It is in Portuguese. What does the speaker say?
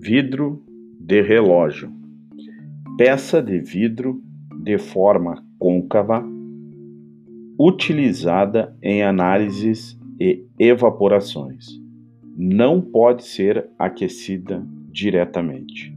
Vidro de relógio. Peça de vidro de forma côncava utilizada em análises e evaporações. Não pode ser aquecida diretamente.